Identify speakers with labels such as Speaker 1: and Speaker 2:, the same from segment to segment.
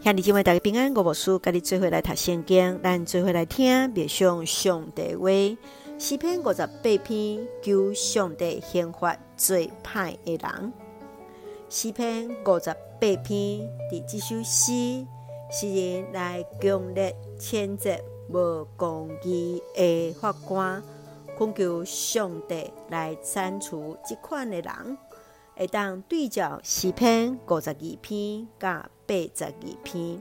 Speaker 1: 兄弟姐妹大家平安，我无事，跟你做伙来读圣经，咱做伙来听默想上帝话。四篇五十八篇，求上帝刑罚最歹的人。四篇五十八篇第几首诗？诗人来强烈谴责无公义的法官，恳求上帝来铲除这款的人。会当对照诗篇五十二篇甲八十二篇，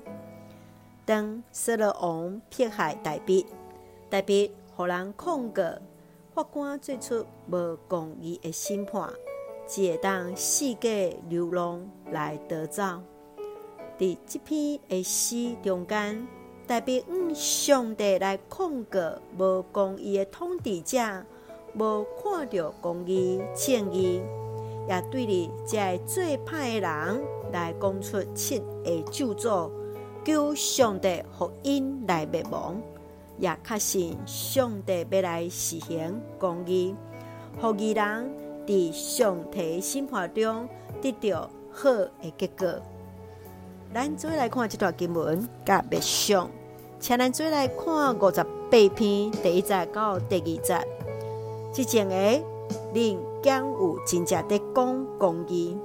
Speaker 1: 当扫罗王撇害大卫，大卫予人控告，法官做出无公义的审判，只会当四界流浪来逃走。伫这篇的诗中间，大卫向上帝来控告无公义的统治者，无看到公义正义。也对你这最歹的人来讲出七个咒诅，求上帝福音来灭亡，也确信上帝要来实行公义，让义人伫上帝审判中得到好的结果。咱做来看这段经文，甲默想，请咱做来看五十八篇第一节到第二节，即前诶。恁敢有真正在讲公义？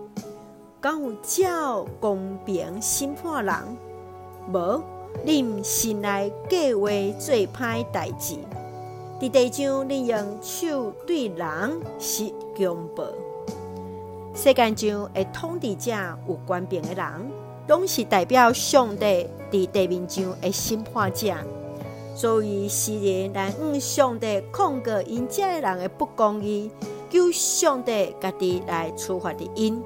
Speaker 1: 敢有照公平审判人？无，恁心内计划做歹代志。伫地上，恁用手对人施强暴。世间上的统治者有权柄的人，拢是代表上帝伫地面上的审判者。所以诗人来向上帝控告因遮的人的不公义。求上帝家己来处罚的因，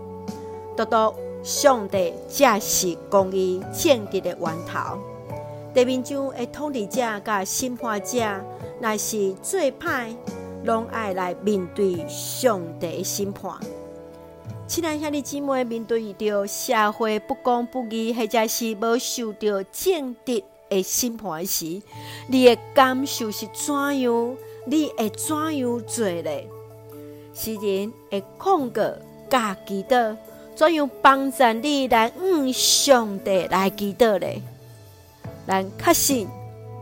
Speaker 1: 独独上帝才是公义正直的源头。地面上的统治者甲审判者，若是最歹，拢爱来面对上帝的审判。亲爱兄弟姊妹，面对着社会不公不义，或者是无受到正直的审判时，你的感受是怎样？你会怎样做呢？诗人会控告家己的，怎样帮助你来向上帝来祈祷呢？咱确信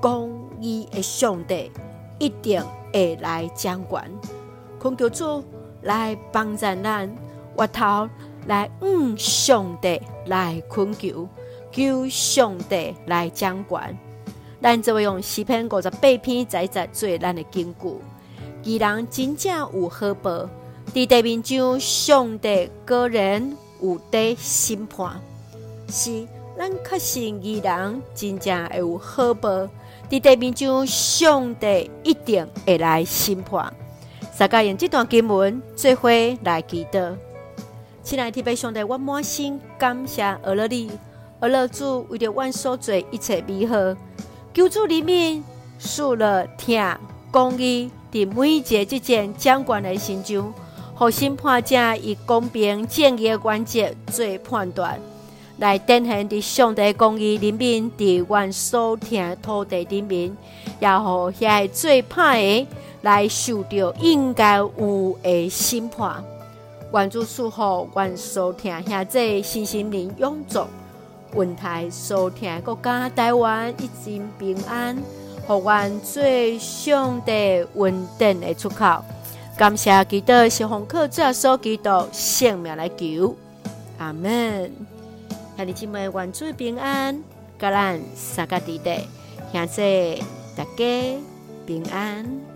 Speaker 1: 公义的上帝一定会来掌管，恳求主来帮助咱，回头来向上帝来恳求，求上帝来掌管。咱就会用四篇五十八篇再再做咱的根据。伊人真正有好报，伫地面上，上帝个人有在审判，是咱确信伊人真正会有好报，伫地面上，上帝一定会来审判。大家用这段经文做伙来祈祷，亲爱的天父上帝，我满心感谢阿乐你，阿乐主为着阮所做一切美好，求主怜悯，恕了听公义。伫每一个这件掌管的心中，互审判者以公平正义的原则做判断，来展现伫上帝公义人民伫阮所听土地人民，也互遐最歹的来受到应该有的审判。愿主赐福阮所听遐这身心灵永驻，温台所听国家台湾一心平安。互阮最上帝稳定的出口，感谢基督是奉靠主耶稣基督性命来求，阿门。兄弟姊妹，愿主平安，甲咱三个弟弟，现在大家平安。